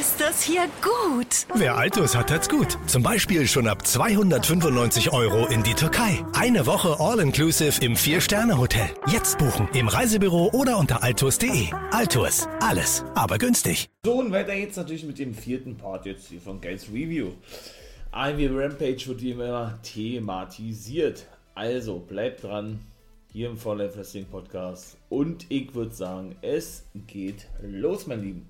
Ist das hier gut? Wer Altus hat, hat's gut. Zum Beispiel schon ab 295 Euro in die Türkei. Eine Woche All-Inclusive im Vier-Sterne-Hotel. Jetzt buchen im Reisebüro oder unter altus.de. Altus, alles, aber günstig. So, und weiter geht's natürlich mit dem vierten Part jetzt hier von Guys Review. AMW Rampage wird wie immer thematisiert. Also, bleibt dran, hier im Life Wrestling Podcast. Und ich würde sagen, es geht los, mein Lieben.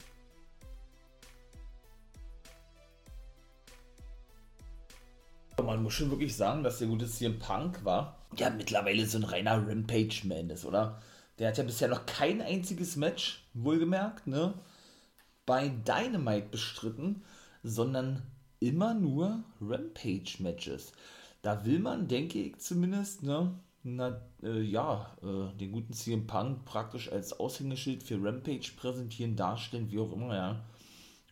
Man muss schon wirklich sagen, dass der gute CM Punk war. Ja, mittlerweile so ein reiner Rampage-Man ist, oder? Der hat ja bisher noch kein einziges Match, wohlgemerkt, ne? bei Dynamite bestritten, sondern immer nur Rampage-Matches. Da will man, denke ich zumindest, ne, na, äh, ja, äh, den guten CM Punk praktisch als Aushängeschild für Rampage präsentieren, darstellen, wie auch immer, ja.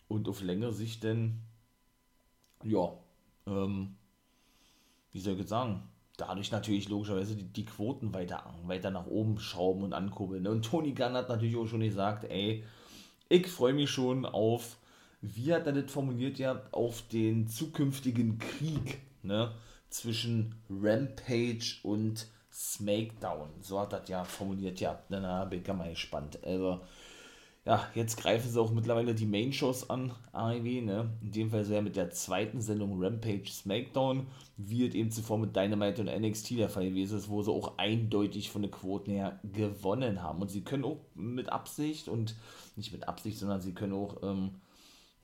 Und auf längere Sicht denn, ja, ähm, wie soll ich jetzt sagen, dadurch natürlich logischerweise die, die Quoten weiter, weiter nach oben schrauben und ankurbeln. ne? Und Tony Gunn hat natürlich auch schon gesagt, ey, ich freue mich schon auf, wie hat er das formuliert ja, auf den zukünftigen Krieg ne, zwischen Rampage und Smackdown. So hat er das ja formuliert, ja. Na, na, bin ich mal gespannt. Also, ja, jetzt greifen sie auch mittlerweile die Main-Shows an, AEW, ne? In dem Fall so ja mit der zweiten Sendung Rampage SmackDown, wie es eben zuvor mit Dynamite und NXT der Fall gewesen ist, wo sie auch eindeutig von den Quoten her gewonnen haben. Und sie können auch mit Absicht und nicht mit Absicht, sondern sie können auch, ähm,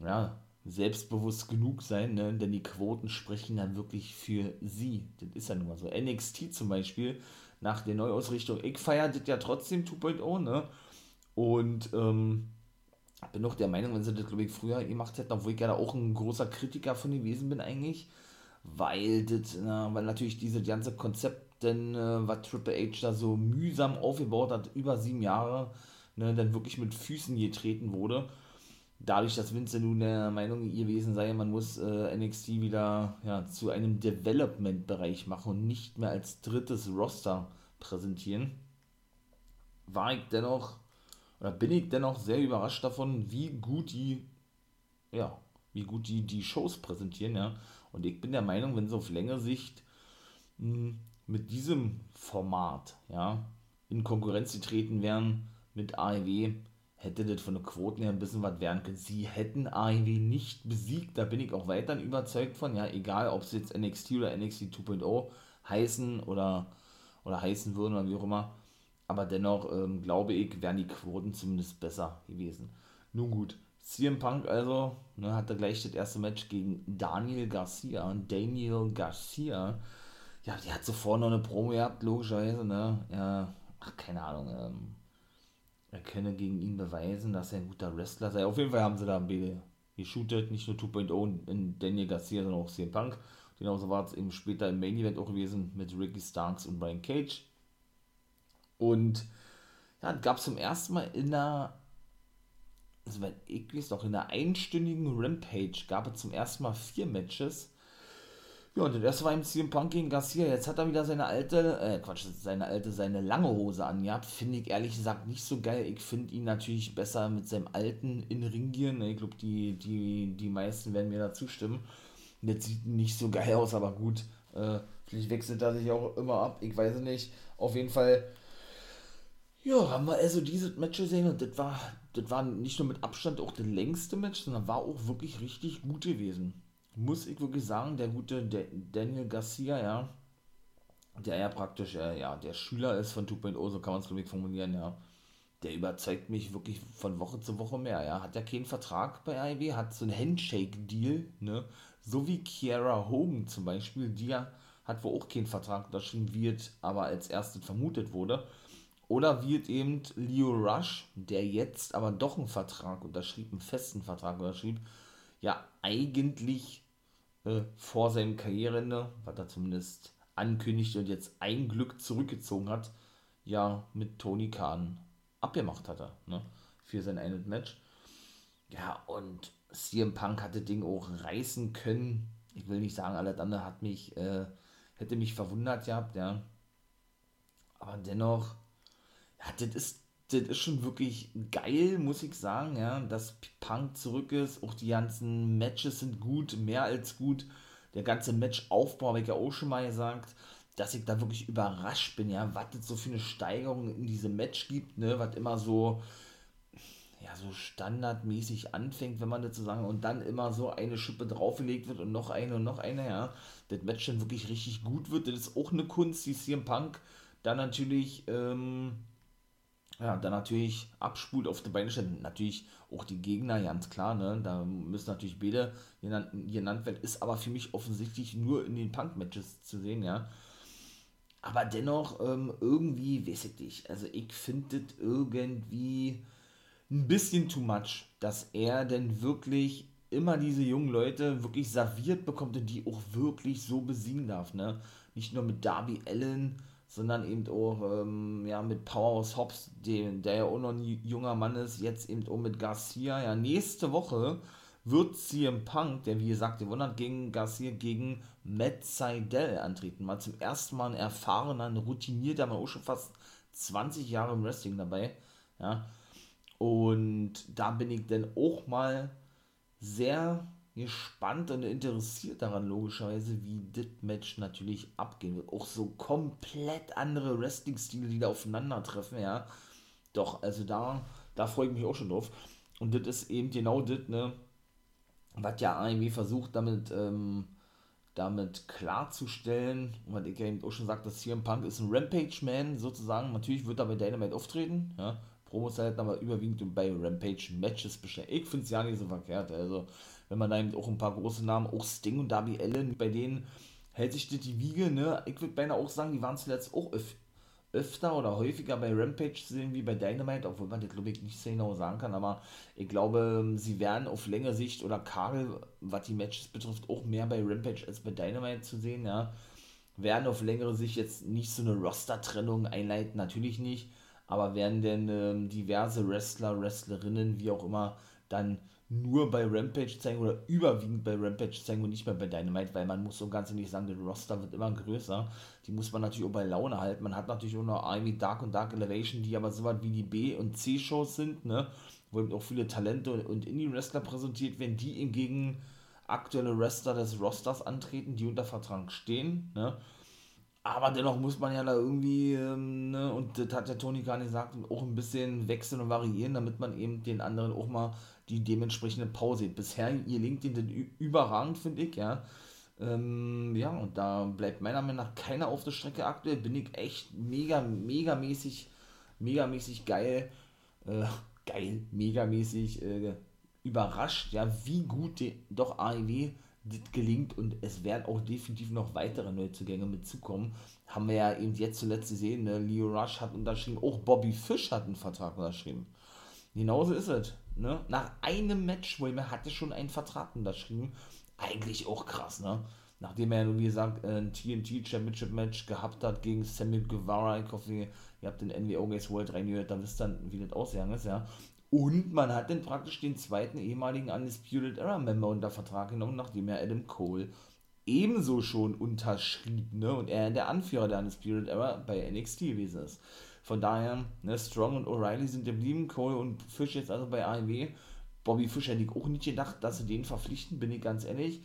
ja, selbstbewusst genug sein, ne? denn die Quoten sprechen dann wirklich für sie. Das ist ja nun mal so. NXT zum Beispiel, nach der Neuausrichtung, ich feiere das ja trotzdem 2.0, ne? Und ähm, bin noch der Meinung, wenn sie das, glaube ich, früher gemacht hätten, obwohl ich ja da auch ein großer Kritiker von gewesen bin eigentlich, weil das, na, weil natürlich dieses ganze Konzept, denn äh, was Triple H da so mühsam aufgebaut hat, über sieben Jahre, ne, dann wirklich mit Füßen getreten wurde. Dadurch, dass Vince nun der Meinung gewesen sei, man muss äh, NXT wieder ja, zu einem Development-Bereich machen und nicht mehr als drittes Roster präsentieren, war ich dennoch oder bin ich dennoch sehr überrascht davon, wie gut die, ja, wie gut die die Shows präsentieren, ja. Und ich bin der Meinung, wenn sie auf längere Sicht mh, mit diesem Format, ja, in Konkurrenz getreten wären mit AEW, hätte das von den Quoten her ein bisschen was werden können. Sie hätten AEW nicht besiegt, da bin ich auch weiterhin überzeugt von, ja, egal ob es jetzt NXT oder NXT 2.0 heißen oder, oder heißen würden oder wie auch immer. Aber dennoch ähm, glaube ich, wären die Quoten zumindest besser gewesen. Nun gut, CM Punk also ne, hatte gleich das erste Match gegen Daniel Garcia. Und Daniel Garcia, ja, der hat sofort noch eine Promo gehabt, logischerweise. Ne? Ja, ach, keine Ahnung. Ähm, er könne gegen ihn beweisen, dass er ein guter Wrestler sei. Auf jeden Fall haben sie da beide geshootet, nicht nur 2.0 in Daniel Garcia, sondern auch CM Punk. Genauso war es eben später im Main Event auch gewesen mit Ricky Starks und Brian Cage. Und ja, gab es zum ersten Mal in einer, also wenn ich weiß noch, in einer einstündigen Rampage gab es zum ersten Mal vier Matches. Ja, und das war im CM Punk gegen Garcia. Jetzt hat er wieder seine alte, äh, Quatsch, seine alte, seine lange Hose angehabt. Finde ich ehrlich gesagt nicht so geil. Ich finde ihn natürlich besser mit seinem alten in Ringier. Ne? Ich glaube, die, die, die meisten werden mir da zustimmen. Das sieht nicht so geil aus, aber gut. Äh, vielleicht wechselt er sich auch immer ab. Ich weiß es nicht. Auf jeden Fall ja, haben wir also dieses Match gesehen und das war, das war nicht nur mit Abstand auch das längste Match, sondern war auch wirklich richtig gut gewesen. Muss ich wirklich sagen, der gute Daniel Garcia, ja, der ja praktisch, äh, ja, der Schüler ist von 2.0, so kann man es glaube ich formulieren, ja. Der überzeugt mich wirklich von Woche zu Woche mehr, ja. Hat ja keinen Vertrag bei AEW, hat so einen Handshake-Deal, ne. So wie Kiara Hogan zum Beispiel, die ja hat wohl auch keinen Vertrag unterschrieben wird, aber als erstes vermutet wurde. Oder wird eben Leo Rush, der jetzt aber doch einen Vertrag unterschrieb, einen festen Vertrag unterschrieb, ja eigentlich äh, vor seinem Karriereende, was er zumindest ankündigte und jetzt ein Glück zurückgezogen hat, ja mit Tony Khan abgemacht hatte, ne? Für sein eines Match. Ja, und CM Punk hatte Ding auch reißen können. Ich will nicht sagen, alles andere hat mich, äh, hätte mich verwundert gehabt, ja. Aber dennoch, ja, das ist, das ist schon wirklich geil, muss ich sagen, ja, dass Punk zurück ist. Auch die ganzen Matches sind gut, mehr als gut. Der ganze Matchaufbau habe ich ja auch schon mal gesagt, dass ich da wirklich überrascht bin, ja, was es so für eine Steigerung in diesem Match gibt, ne, was immer so, ja, so standardmäßig anfängt, wenn man das so sagen, und dann immer so eine Schippe draufgelegt wird und noch eine und noch eine, ja, das Match dann wirklich richtig gut wird, das ist auch eine Kunst, die CM Punk dann natürlich, ähm, ja, dann natürlich abspult auf die Beine stellt. Natürlich auch die Gegner, ganz klar, ne? Da müssen natürlich beide genannt, genannt werden, ist aber für mich offensichtlich nur in den Punk-Matches zu sehen, ja. Aber dennoch, ähm, irgendwie, weiß ich nicht, also ich finde das irgendwie ein bisschen too much, dass er denn wirklich immer diese jungen Leute wirklich serviert bekommt und die auch wirklich so besiegen darf, ne? Nicht nur mit Darby Allen, sondern eben auch ähm, ja, mit Powerhouse Hobbs, den, der ja auch noch ein junger Mann ist, jetzt eben auch mit Garcia. Ja, nächste Woche wird CM Punk, der wie gesagt gewonnen hat, gegen Garcia, gegen Matt Seidel antreten. Mal zum ersten Mal ein erfahrener, ein routinierter, man auch schon fast 20 Jahre im Wrestling dabei. Ja, und da bin ich dann auch mal sehr gespannt und interessiert daran, logischerweise, wie das Match natürlich abgehen wird. Auch so komplett andere Wrestling-Stile, die da aufeinandertreffen, ja. Doch, also da, da freue ich mich auch schon drauf. Und das ist eben genau das, ne, was ja AEW versucht, damit, ähm, damit klarzustellen, und was ich ja eben auch schon sagte, dass CM Punk ist ein Rampage-Man sozusagen. Natürlich wird er bei Dynamite auftreten, ja. Promos halt aber überwiegend bei Rampage-Matches bestellt. Ich finde es ja nicht so verkehrt. Also, wenn man da eben auch ein paar große Namen, auch Sting und Darby Allen, bei denen hält sich das die Wiege, ne? Ich würde beinahe auch sagen, die waren zuletzt auch öf öfter oder häufiger bei Rampage zu sehen wie bei Dynamite, obwohl man das glaube ich nicht so genau sagen kann, aber ich glaube, sie werden auf längere Sicht oder Karel, was die Matches betrifft, auch mehr bei Rampage als bei Dynamite zu sehen, ja. Werden auf längere Sicht jetzt nicht so eine Roster-Trennung einleiten, natürlich nicht, aber werden denn ähm, diverse Wrestler, Wrestlerinnen, wie auch immer, dann nur bei Rampage zeigen oder überwiegend bei Rampage zeigen und nicht mehr bei Dynamite, weil man muss so ganz ehrlich sagen, der Roster wird immer größer. Die muss man natürlich auch bei Laune halten. Man hat natürlich auch noch Ivy Dark und Dark Elevation, die aber so weit wie die B- und C-Shows sind, ne? wo eben auch viele Talente und Indie-Wrestler präsentiert werden, die hingegen aktuelle Wrestler des Rosters antreten, die unter Vertrag stehen. Ne? Aber dennoch muss man ja da irgendwie, ähm, ne, und das hat der Tony gar nicht gesagt, auch ein bisschen wechseln und variieren, damit man eben den anderen auch mal die dementsprechende Pause sieht. Bisher gelingt ihnen das überragend, finde ich, ja. Ähm, ja, und da bleibt meiner Meinung nach keiner auf der Strecke aktuell. Bin ich echt mega, mega mäßig, mega mäßig geil, äh, geil, mega mäßig äh, überrascht, ja, wie gut die, doch AEW das gelingt und es werden auch definitiv noch weitere Neuzugänge mitzukommen. Haben wir ja eben jetzt zuletzt gesehen, ne? Leo Rush hat unterschrieben, auch Bobby Fish hat einen Vertrag unterschrieben. Genauso ist es. Ne? Nach einem Match, wo er hatte schon einen Vertrag unterschrieben. Eigentlich auch krass, ne? Nachdem er, wie gesagt, ein TNT Championship Match gehabt hat gegen Sammy Guevara. Ich hoffe, ihr habt den NWO Games World reingehört, dann wisst ihr, wie das ausgegangen ist, ja. Und man hat dann praktisch den zweiten ehemaligen Undisputed Era Member unter Vertrag genommen, nachdem er Adam Cole ebenso schon unterschrieb, ne? Und er der Anführer der Undisputed Era bei NXT gewesen ist. Von daher, ne, Strong und O'Reilly sind geblieben, Cole und Fish jetzt also bei AEW. Bobby Fish hätte ich auch nicht gedacht, dass sie den verpflichten, bin ich ganz ehrlich.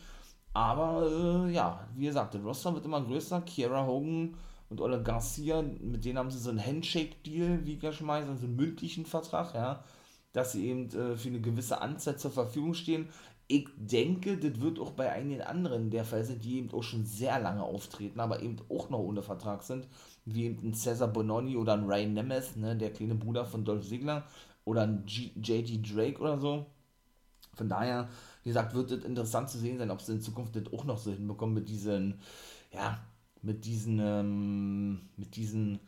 Aber äh, ja, wie gesagt, der Roster wird immer größer. Kiera Hogan und Ola Garcia, mit denen haben sie so einen Handshake-Deal, wie ich ja schon mal, also einen mündlichen Vertrag, ja dass sie eben äh, für eine gewisse Anzahl zur Verfügung stehen. Ich denke, das wird auch bei einigen anderen der Fall sein, die eben auch schon sehr lange auftreten, aber eben auch noch ohne Vertrag sind, wie eben ein Cesar Bononi oder ein Ryan Nemeth, ne, der kleine Bruder von Dolph Ziggler, oder ein JD Drake oder so. Von daher, wie gesagt, wird es interessant zu sehen sein, ob sie in Zukunft das auch noch so hinbekommen mit diesen, ja, mit diesen, ähm, mit diesen,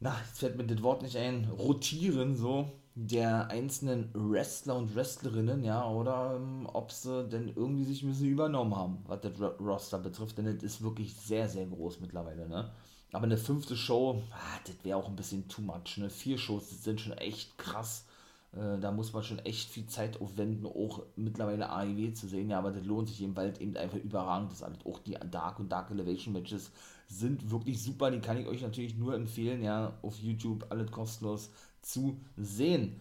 na, jetzt fällt mir das Wort nicht ein, rotieren so, der einzelnen Wrestler und Wrestlerinnen, ja, oder ähm, ob sie denn irgendwie sich ein bisschen übernommen haben, was das Roster betrifft, denn das ist wirklich sehr, sehr groß mittlerweile, ne? aber eine fünfte Show, ah, das wäre auch ein bisschen too much. Ne? Vier Shows, das sind schon echt krass. Äh, da muss man schon echt viel Zeit aufwenden, auch mittlerweile AEW zu sehen. Ja, aber das lohnt sich eben, weil es eben einfach überragend ist. Alles. Auch die Dark und Dark Elevation Matches sind wirklich super. Die kann ich euch natürlich nur empfehlen, ja, auf YouTube alles kostenlos zu sehen.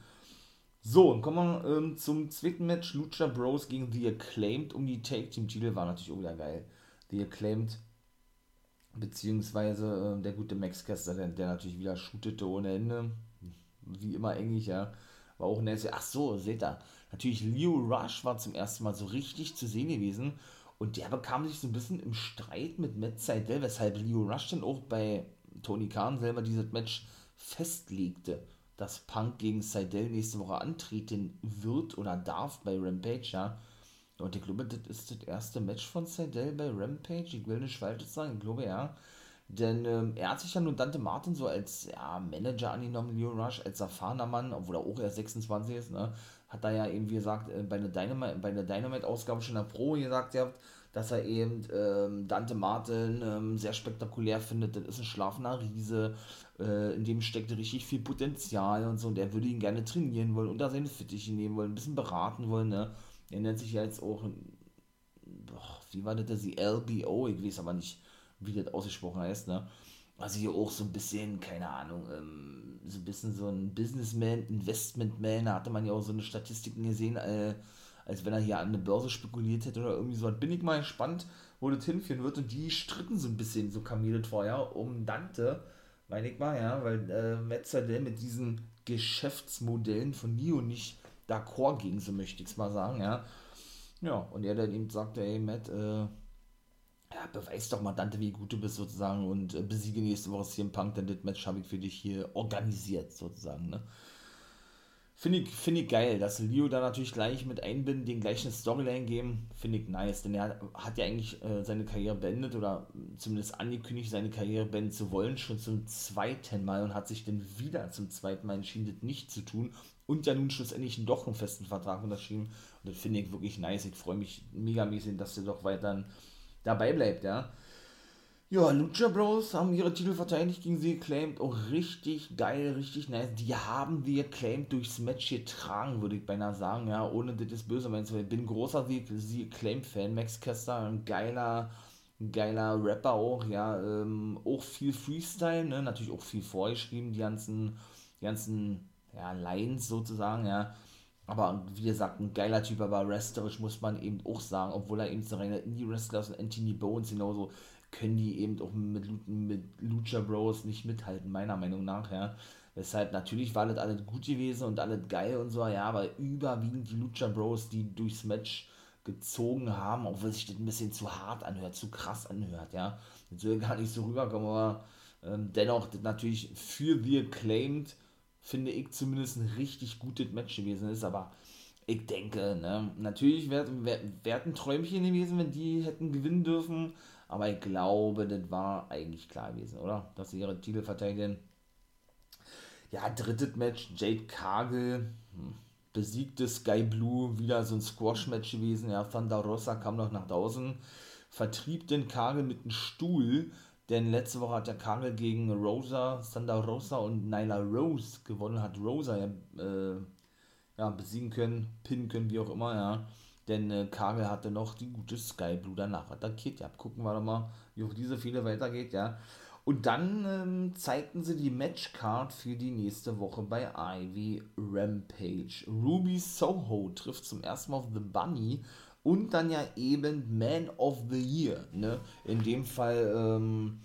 So, dann kommen wir ähm, zum zweiten Match. Lucha Bros gegen The Acclaimed um die Take Team Titel war natürlich auch wieder geil. The Acclaimed, beziehungsweise äh, der gute Max Kester, der, der, natürlich wieder shootete ohne Ende. Wie immer eigentlich, ja. War auch nice. Ach so, seht ihr. Natürlich Leo Rush war zum ersten Mal so richtig zu sehen gewesen. Und der bekam sich so ein bisschen im Streit mit Matt Seidel, weshalb Leo Rush dann auch bei Tony Khan selber dieses Match festlegte dass Punk gegen Seidel nächste Woche antreten wird oder darf bei Rampage, ja. Und ich glaube, das ist das erste Match von Seidel bei Rampage. Ich will nicht falsch sagen, ich glaube ja. Denn ähm, er hat sich ja nun Dante Martin so als ja, Manager angenommen, Leo Rush, als erfahrener Mann, obwohl er auch erst 26 ist, ne? Hat er ja eben, wie gesagt, äh, bei einer Dynamite, Dynamite-Ausgabe schon in der Pro gesagt, ihr habt, dass er eben ähm, Dante Martin ähm, sehr spektakulär findet. Das ist ein schlafender Riese, äh, in dem steckt richtig viel Potenzial und so. Und er würde ihn gerne trainieren wollen, unter seine Fittiche nehmen wollen, ein bisschen beraten wollen. Ne? Er nennt sich ja jetzt auch, boah, wie war das, die LBO, ich weiß aber nicht, wie das ausgesprochen heißt. Ne? Also hier auch so ein bisschen, keine Ahnung, ähm, so ein bisschen so ein Businessman, Investmentman, da hatte man ja auch so eine Statistiken gesehen, äh, als wenn er hier an eine Börse spekuliert hätte oder irgendwie so. Bin ich mal gespannt, wo das hinführen wird. Und die stritten so ein bisschen, so Kamele vorher, um Dante, meine ich mal, ja, weil äh, Metzadel mit diesen Geschäftsmodellen von Nio nicht d'accord ging, so möchte ich es mal sagen, ja. Ja, und er dann eben sagte, ey, Matt, äh, ja, beweis doch mal, Dante, wie gut du bist, sozusagen, und äh, besiege nächste Woche CM Punk, denn das Match habe ich für dich hier organisiert, sozusagen, ne. Finde ich, find ich geil, dass Leo da natürlich gleich mit einbinden, den gleichen Storyline geben, finde ich nice, denn er hat ja eigentlich äh, seine Karriere beendet oder zumindest angekündigt, seine Karriere beenden zu wollen, schon zum zweiten Mal und hat sich dann wieder zum zweiten Mal entschieden, das nicht zu tun und ja nun schlussendlich doch einen festen Vertrag unterschrieben. Und das finde ich wirklich nice, ich freue mich megamäßig, dass er doch weiter dabei bleibt, ja. Ja, Lucha Bros haben ihre Titel verteidigt gegen sie Acclaimed. Auch oh, richtig geil, richtig nice. Die haben wir Acclaimed durchs Match getragen, würde ich beinahe sagen. Ja, ohne das ist böse meinst Ich bin großer sie Acclaimed-Fan. Max Kester, ein geiler, geiler Rapper auch. Ja, ähm, auch viel Freestyle, ne? Natürlich auch viel vorgeschrieben, die ganzen, die ganzen ja, Lines sozusagen, ja. Aber wie gesagt, ein geiler Typ, aber wrestlerisch muss man eben auch sagen, obwohl er eben so reiner Indie-Wrestler ist und Anthony Bones genauso können die eben auch mit, mit Lucha Bros nicht mithalten, meiner Meinung nach, ja. Weshalb natürlich war das alles gut gewesen und alles geil und so, ja, aber überwiegend die Lucha Bros, die durchs Match gezogen haben, obwohl sich das ein bisschen zu hart anhört, zu krass anhört, ja. Das soll gar nicht so rüberkommen, aber ähm, dennoch natürlich für The Acclaimed, finde ich zumindest ein richtig gutes Match gewesen ist, aber ich denke, ne, natürlich wäre wär, wär ein Träumchen gewesen, wenn die hätten gewinnen dürfen, aber ich glaube, das war eigentlich klar gewesen, oder? Dass sie ihre Titel verteidigen. Ja, drittes Match, Jade Cargill hm, besiegte Sky Blue, wieder so ein Squash-Match gewesen. Ja, Thunder Rosa kam noch nach draußen, vertrieb den Cargill mit einem Stuhl, denn letzte Woche hat der Cargill gegen Rosa, Thunder Rosa und Nyla Rose gewonnen, hat Rosa ja, äh, ja besiegen können, pinnen können, wie auch immer, ja. Denn äh, Kagel hatte noch die gute Sky Blue danach attackiert. Ja, gucken wir doch mal, wie auch diese Fehler weitergeht, ja. Und dann ähm, zeigten sie die Matchcard für die nächste Woche bei Ivy Rampage. Ruby Soho trifft zum ersten Mal auf The Bunny und dann ja eben Man of the Year. Ne? In dem Fall, ähm,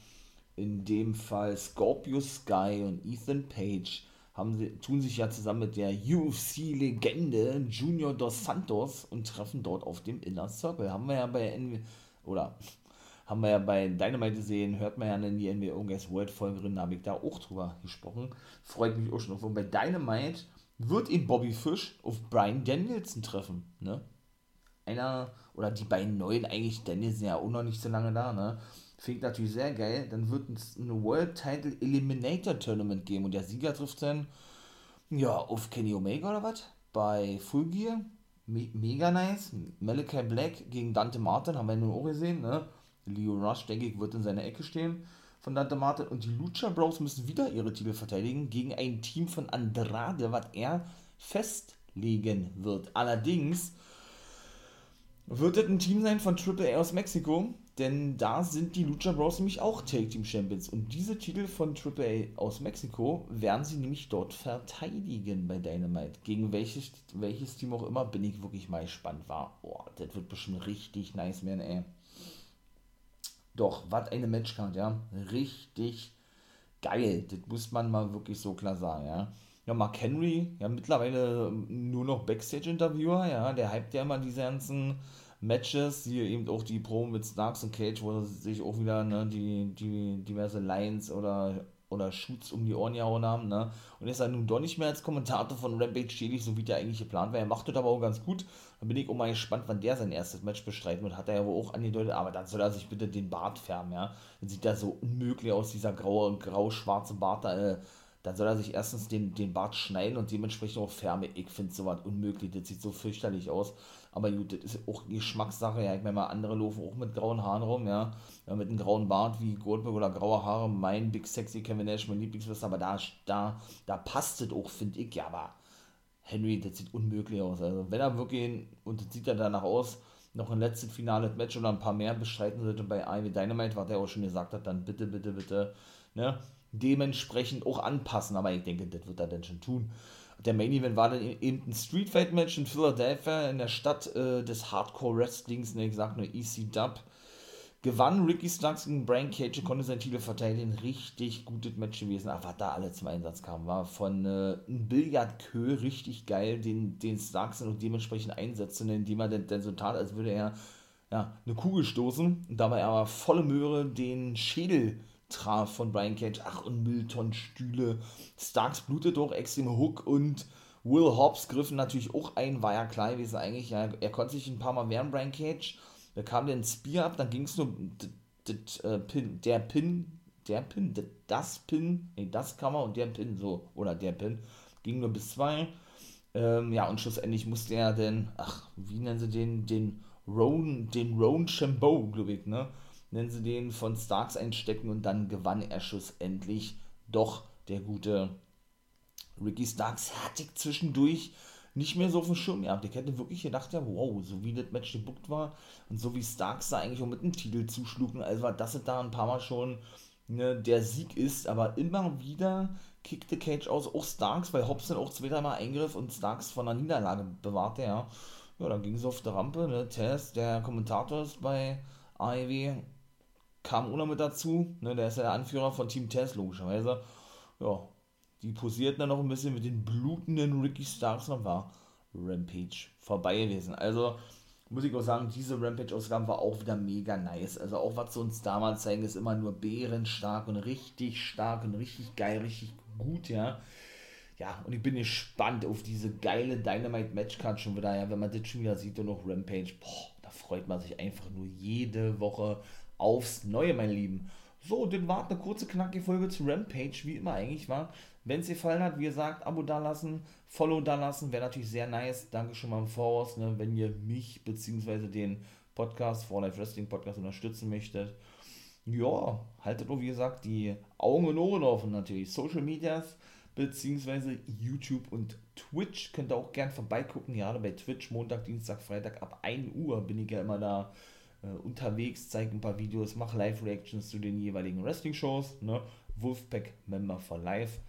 in dem Fall Scorpio Sky und Ethan Page haben sie, tun sich ja zusammen mit der UFC-Legende Junior Dos Santos und treffen dort auf dem Inner Circle. Haben wir ja bei NW oder haben wir ja bei Dynamite gesehen, hört man ja in die NWO Guys World Folgerin, da habe ich da auch drüber gesprochen. Freut mich auch schon auf. Und bei Dynamite wird eben Bobby Fish auf Brian Danielson treffen, ne? Einer, oder die beiden neuen, eigentlich Danielson ja auch noch nicht so lange da, ne? Finde ich natürlich sehr geil. Dann wird es ein World Title Eliminator Tournament geben und der Sieger trifft dann ja auf Kenny Omega oder was? Bei Full Gear. Me mega nice. Malachi Black gegen Dante Martin haben wir nun auch gesehen. Ne? Leo Rush, denke ich, wird in seiner Ecke stehen. von Dante Martin und die Lucha Bros müssen wieder ihre Titel verteidigen gegen ein Team von Andrade, was er festlegen wird. Allerdings wird es ein Team sein von Triple A aus Mexiko, denn da sind die Lucha Bros nämlich auch Take Team Champions. Und diese Titel von Triple A aus Mexiko werden sie nämlich dort verteidigen bei Dynamite. Gegen welches, welches Team auch immer, bin ich wirklich mal gespannt war. Oh, das wird bestimmt richtig nice werden, ey. Doch, was eine Matchcard, ja. Richtig geil. Das muss man mal wirklich so klar sagen, ja. Ja, Mark Henry, ja, mittlerweile nur noch Backstage-Interviewer, ja, der hypt ja immer diese ganzen Matches, hier eben auch die Pro mit Starks und Cage, wo sich auch wieder ne, die, die diverse Lines oder, oder Shoots um die Ohren gehauen haben, ne? Und ist er nun doch nicht mehr als Kommentator von Rampage tätig, so wie der eigentlich geplant war. Er macht das aber auch ganz gut. Da bin ich auch mal gespannt, wann der sein erstes Match bestreiten wird. Hat er ja wohl auch angedeutet, aber dann soll er sich bitte den Bart färben, ja. Dann sieht er so unmöglich aus, dieser graue, grau-schwarze Bart da, äh, dann soll er sich erstens den, den Bart schneiden und dementsprechend auch färben. Ich finde sowas unmöglich, das sieht so fürchterlich aus. Aber gut, das ist auch Geschmackssache, ja. Ich meine mal, andere laufen auch mit grauen Haaren rum, ja. ja mit einem grauen Bart wie Goldberg oder graue Haare, mein Big Sexy Kevin Nash, mein Lieblingswester, aber da, da, da passt es auch, finde ich, ja, aber Henry, das sieht unmöglich aus. Also, wenn er wirklich, und das sieht ja danach aus, noch ein letztes finales Match oder ein paar mehr bestreiten sollte bei AEW Dynamite, was er auch schon gesagt hat, dann bitte, bitte, bitte, ne, dementsprechend auch anpassen, aber ich denke, das wird er dann schon tun. Der Main Event war dann eben ein Street Fight Match in Philadelphia in der Stadt äh, des Hardcore Wrestlings, ne, ich sag nur EC Dub. Gewann Ricky Starks gegen Brian Cage, konnte seinen Titel verteidigen. Richtig gutes Match gewesen. Aber was da alle zum Einsatz kam, war von äh, einem Billardkö richtig geil, den, den Starks dann auch dementsprechend einsetzte, indem er dann so tat, als würde er ja, eine Kugel stoßen und dabei aber volle Möhre den Schädel traf von Brian Cage. Ach, und Mülltonnenstühle. Starks blutet auch extrem Hook und Will Hobbs griffen natürlich auch ein, war ja klar gewesen eigentlich. Ja, er konnte sich ein paar Mal wehren, Brian Cage. Da kam der Spear ab, dann ging es nur äh, Pin, der Pin, der Pin, das Pin, nee, das Kammer und der Pin, so, oder der Pin, ging nur bis zwei. Ähm, ja, und schlussendlich musste er denn, ach, wie nennen sie den, den Roan, den Roan Chambeau, glaube ich, ne? Nennen sie den, von Starks einstecken und dann gewann er schlussendlich doch der gute Ricky Starks. Hatte zwischendurch nicht mehr so auf dem Schirm gehabt. Ich hätte wirklich gedacht, ja, wow, so wie das Match gebuckt war und so wie Starks da eigentlich auch mit dem Titel zuschlugen, also war das da ein paar Mal schon ne, der Sieg ist, aber immer wieder kickte Cage aus, auch Starks, weil Hobbs dann auch zweimal Mal eingriff und Starks von der Niederlage bewahrte, ja. Ja, dann ging es auf der Rampe, ne, Tess, der Kommentator ist bei AEW, kam Una mit dazu, ne, der ist ja der Anführer von Team Tess, logischerweise. Ja, die posierten dann noch ein bisschen mit den blutenden Ricky Starks und war Rampage vorbei gewesen. Also, muss ich auch sagen, diese Rampage-Ausgabe war auch wieder mega nice. Also auch was sie uns damals zeigen, ist immer nur bärenstark und richtig stark und richtig geil, richtig gut, ja. Ja, und ich bin gespannt auf diese geile Dynamite-Matchcard schon wieder, ja, wenn man das schon wieder sieht und noch Rampage, boah, da freut man sich einfach nur jede Woche aufs Neue, meine Lieben. So, dann war eine kurze, knackige Folge zu Rampage, wie immer eigentlich war. Wenn es dir gefallen hat, wie gesagt, Abo da lassen, Follow da lassen, wäre natürlich sehr nice. Danke schon mal im Voraus, ne, wenn ihr mich bzw. den Podcast, For Life Wrestling Podcast unterstützen möchtet. Ja, haltet nur, wie gesagt, die Augen und Ohren offen natürlich. Social Medias bzw. YouTube und Twitch könnt ihr auch gern vorbeigucken. Gerade bei Twitch Montag, Dienstag, Freitag ab 1 Uhr bin ich ja immer da äh, unterwegs, zeige ein paar Videos, mache Live-Reactions zu den jeweiligen Wrestling-Shows. Ne? Wolfpack Member for Life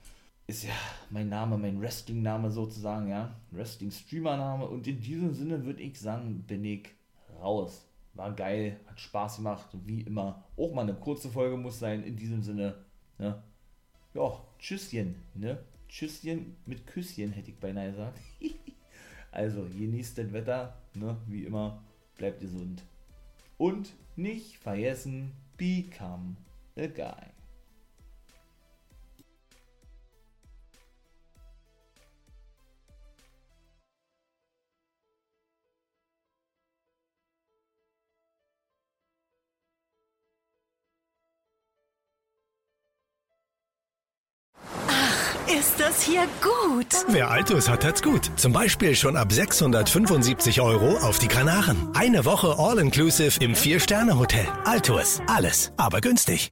ist ja mein Name, mein Wrestling-Name sozusagen, ja. Wrestling-Streamer-Name. Und in diesem Sinne würde ich sagen, bin ich raus. War geil, hat Spaß gemacht, wie immer. Auch mal eine kurze Folge muss sein, in diesem Sinne. Ne? Ja, Tschüsschen, ne? Tschüsschen mit Küsschen, hätte ich beinahe gesagt. also, genießt das Wetter, ne? Wie immer, bleibt gesund. Und nicht vergessen, become a guy. Hier gut? Wer Altus hat, hat's gut. Zum Beispiel schon ab 675 Euro auf die Kanaren. Eine Woche All-Inclusive im Vier-Sterne-Hotel. Altus. Alles, aber günstig.